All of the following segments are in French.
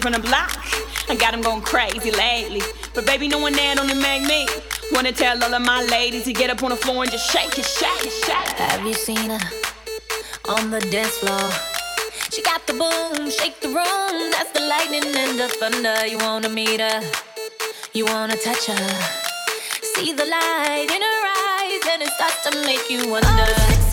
From the block. I got them going crazy lately. But baby, no one there only make me wanna tell all of my ladies to get up on the floor and just shake it, shake it, shake it. Have you seen her on the dance floor? She got the boom, shake the room. That's the lightning and the thunder. You wanna meet her, you wanna touch her. See the light in her eyes, and it starts to make you wonder. Oh,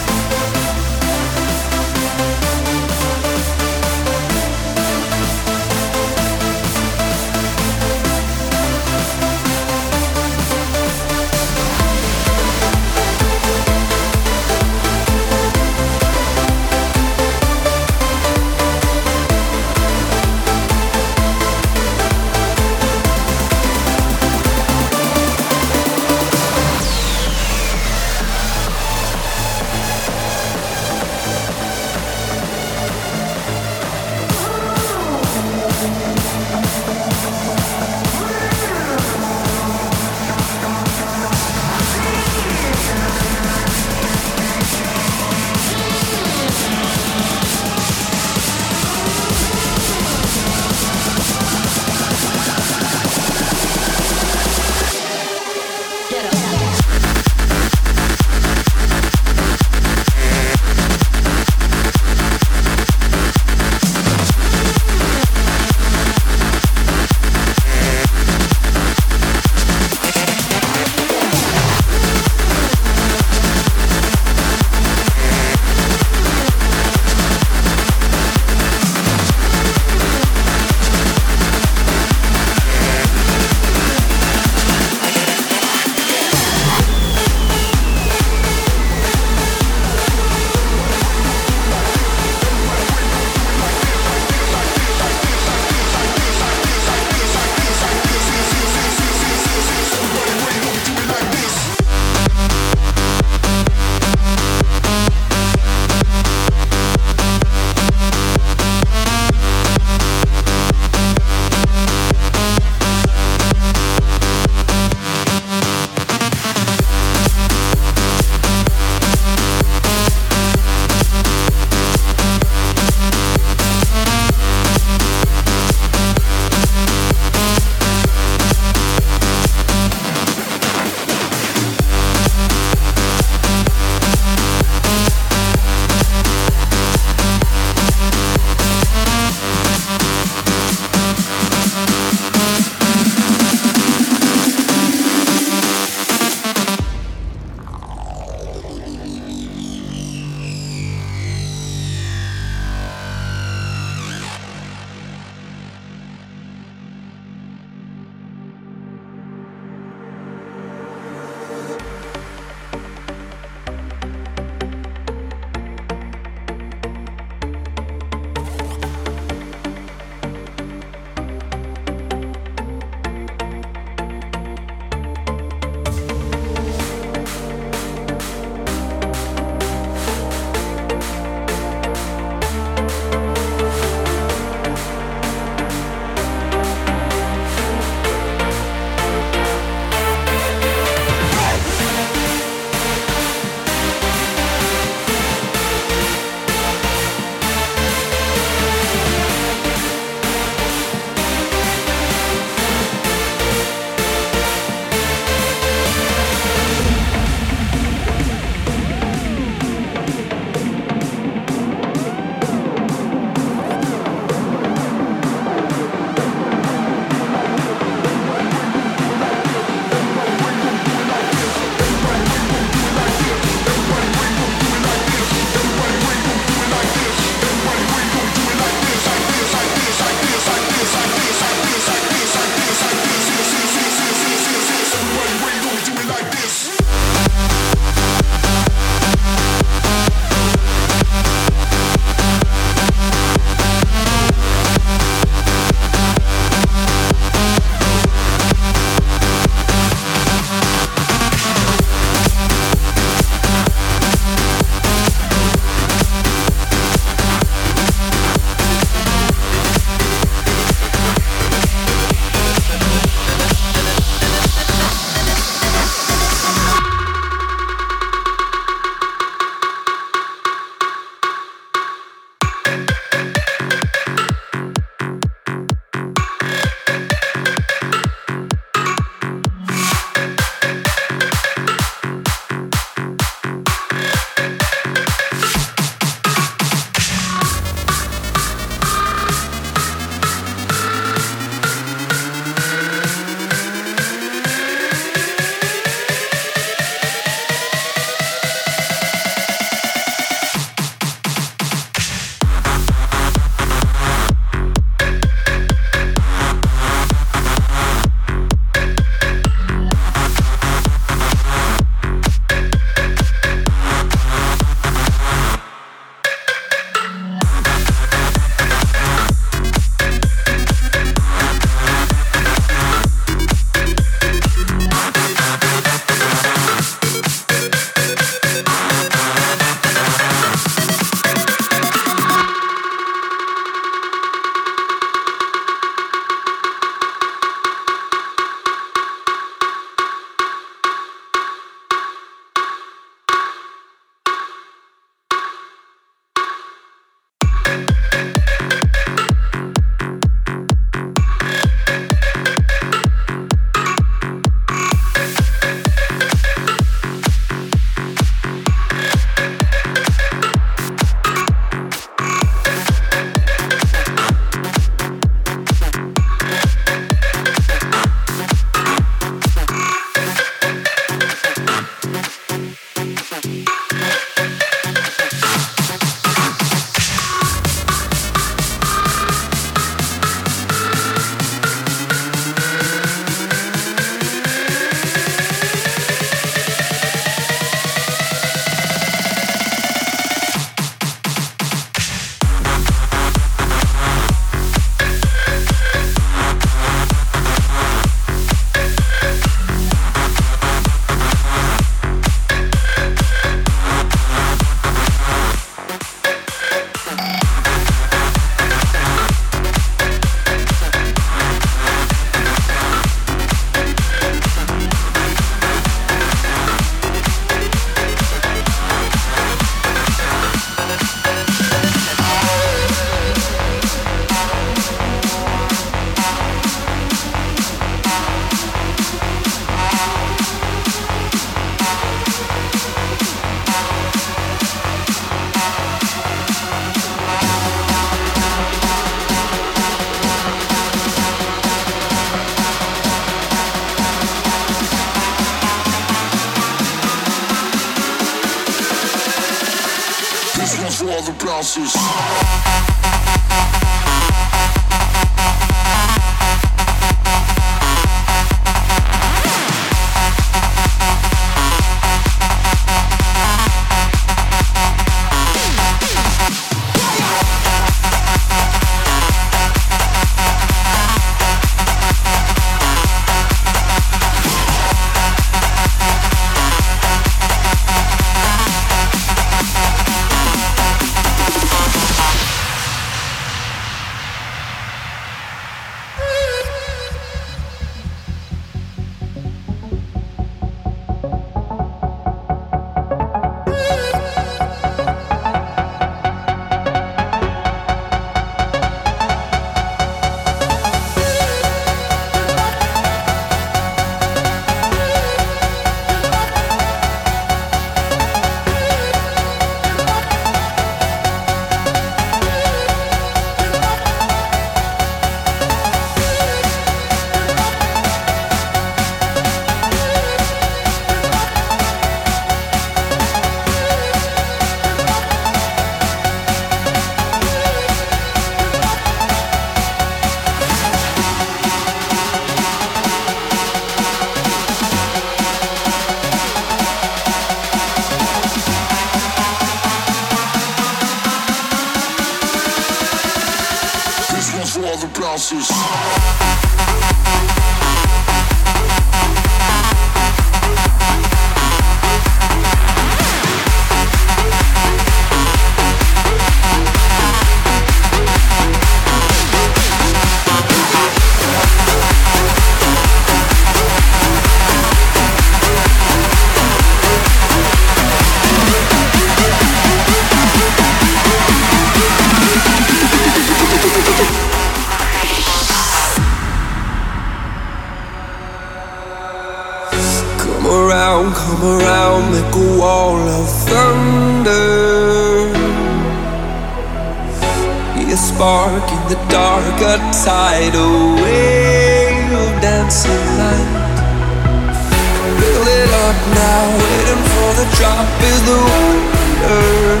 drop is the wonder.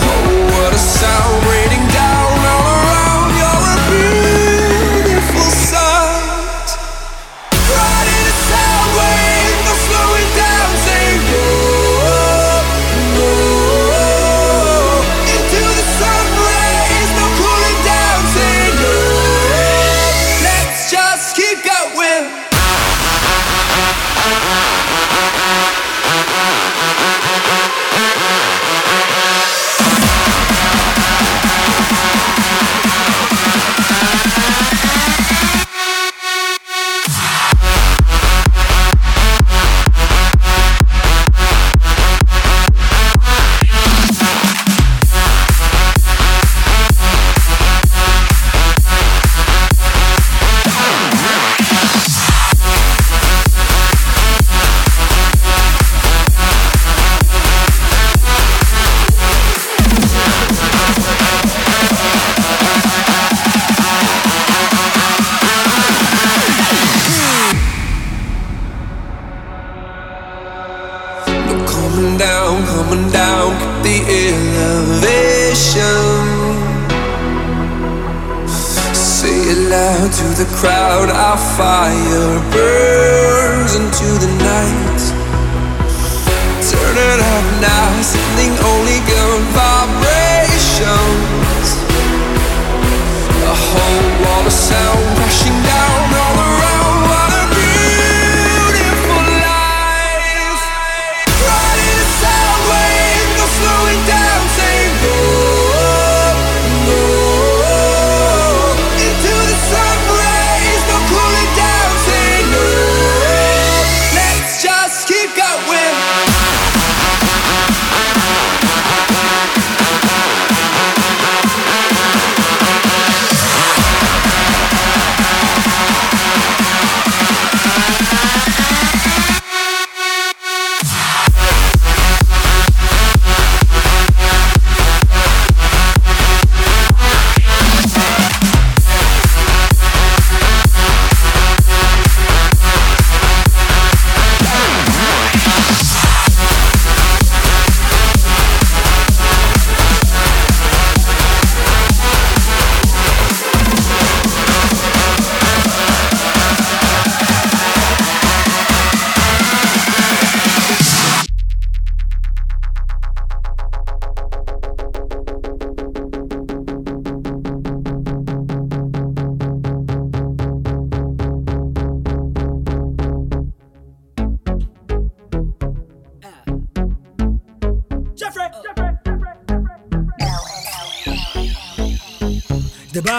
Oh, what a sound.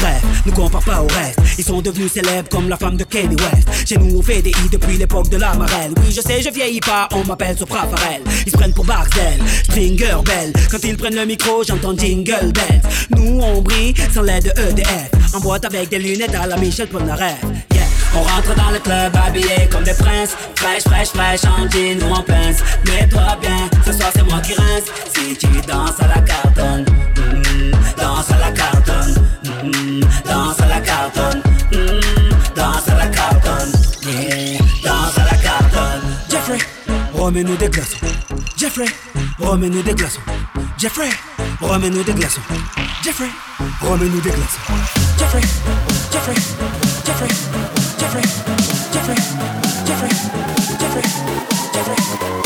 Bref, ne compare pas au reste. Ils sont devenus célèbres comme la femme de Kanye West. Chez nous, on fait des i depuis l'époque de la marelle. Oui, je sais, je vieillis pas, on m'appelle Sopra Farel. Ils se prennent pour Barcel, Stringer Bell. Quand ils prennent le micro, j'entends Jingle Bells. Nous, on brille sans l'aide de EDF. En boîte avec des lunettes à la Michel Polnareff. Yeah. On rentre dans le club habillé comme des princes Fraîche, fraîche, fraîche, en jean ou en pince Mets-toi bien, ce soir c'est moi qui rince Si tu danses à la cartonne mm, Danse à la cartonne danse à la cartonne, hmm, danse à la cartonne, danse à la cartonne. Jeffrey, remets-nous des glaçons. Jeffrey, remets-nous des glaçons. Jeffrey, remets-nous des glaçons. Jeffrey, remets-nous des glaçons. Jeffrey, Jeffrey, Jeffrey, Jeffrey, Jeffrey, Jeffrey, Jeffrey. Jeffrey.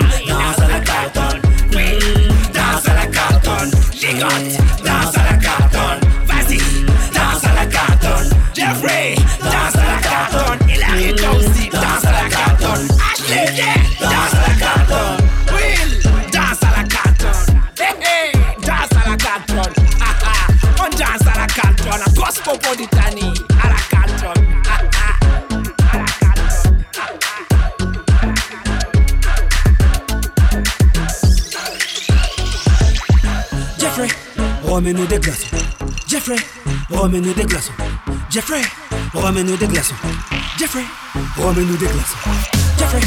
Remets-nous des glaçons. Jeffrey, remets-nous des glaçons. Jeffrey, remets-nous des glaçons. Jeffrey, remets-nous des glaçons. Jeffrey,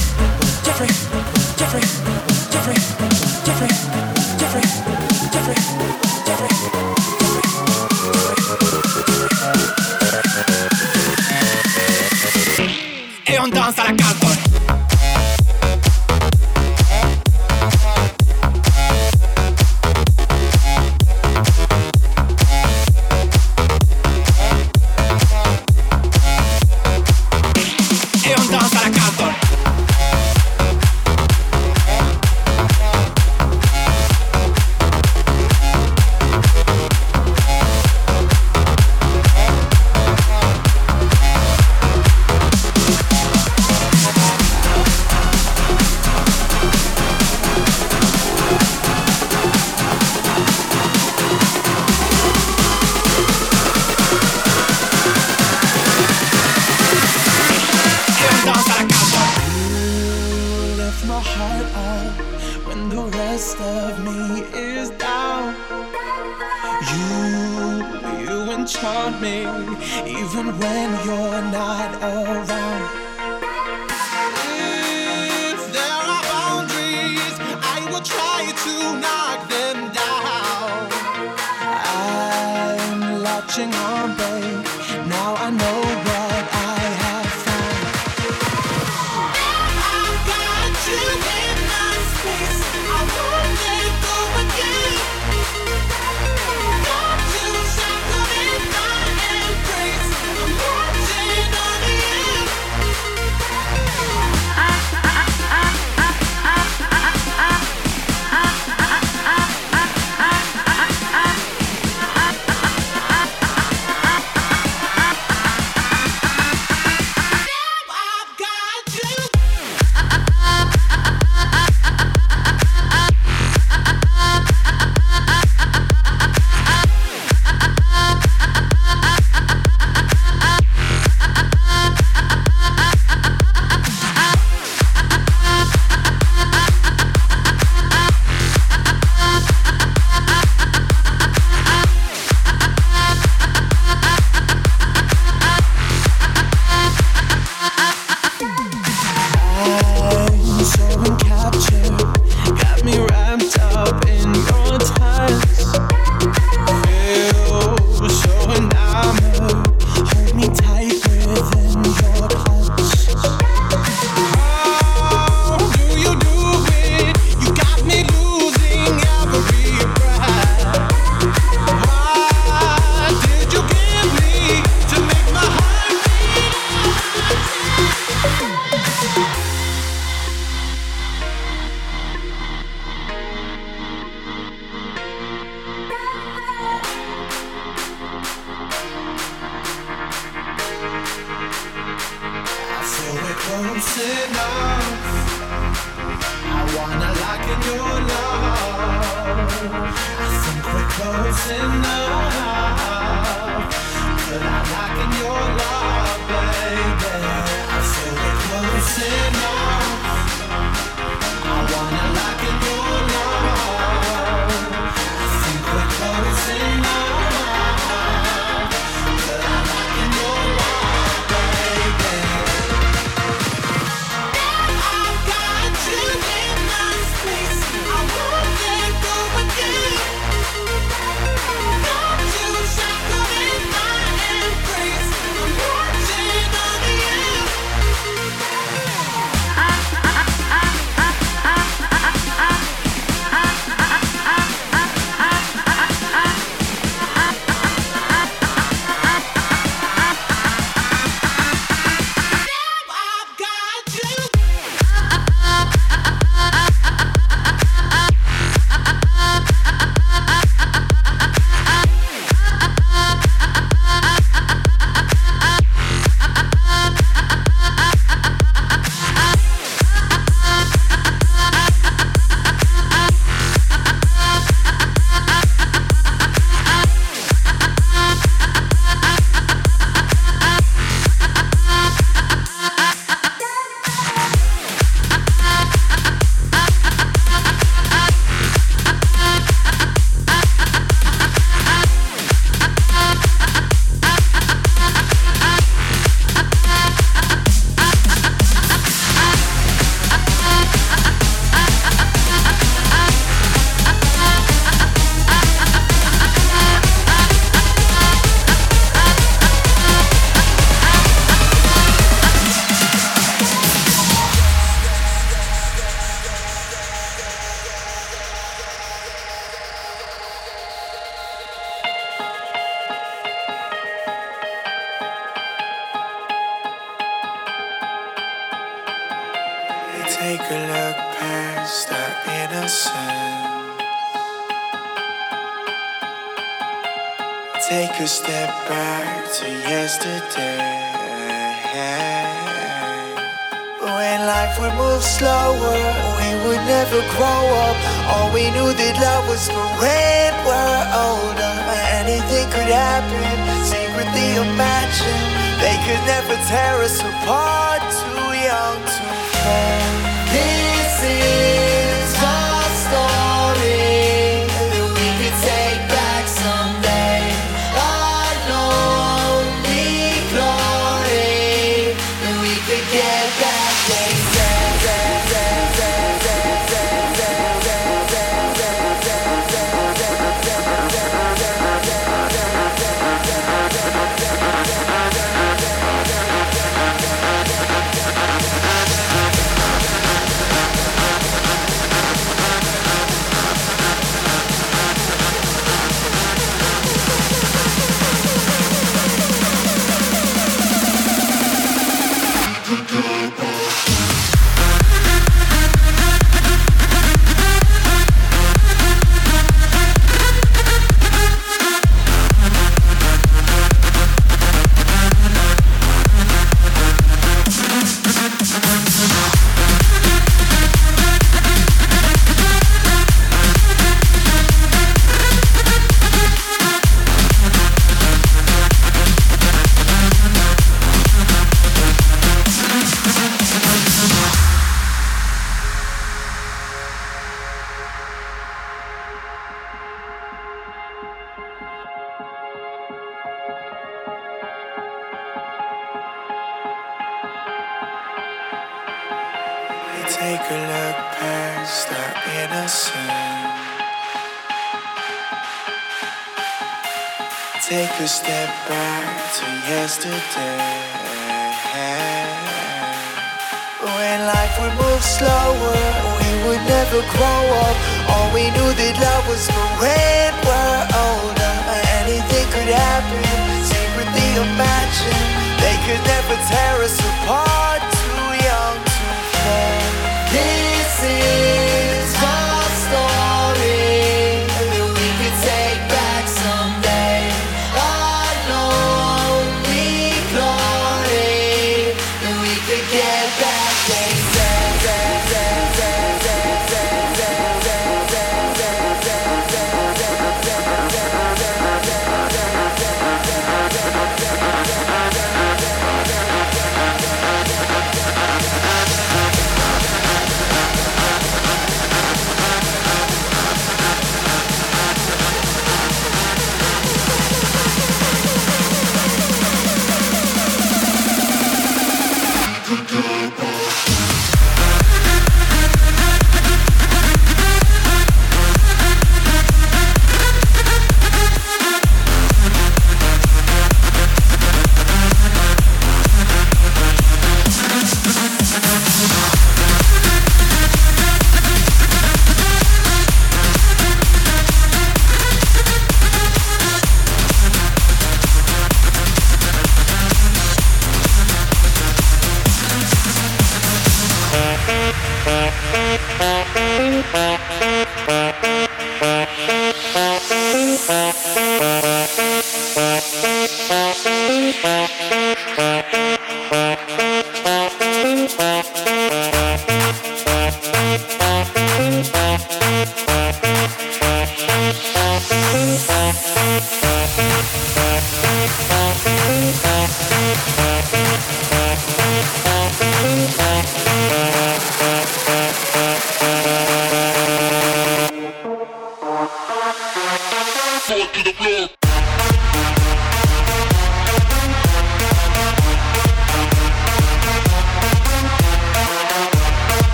Jeffrey, Jeffrey, Jeffrey, Jeffrey, Jeffrey, Jeffrey, Jeffrey, Et on danse à la Carlton.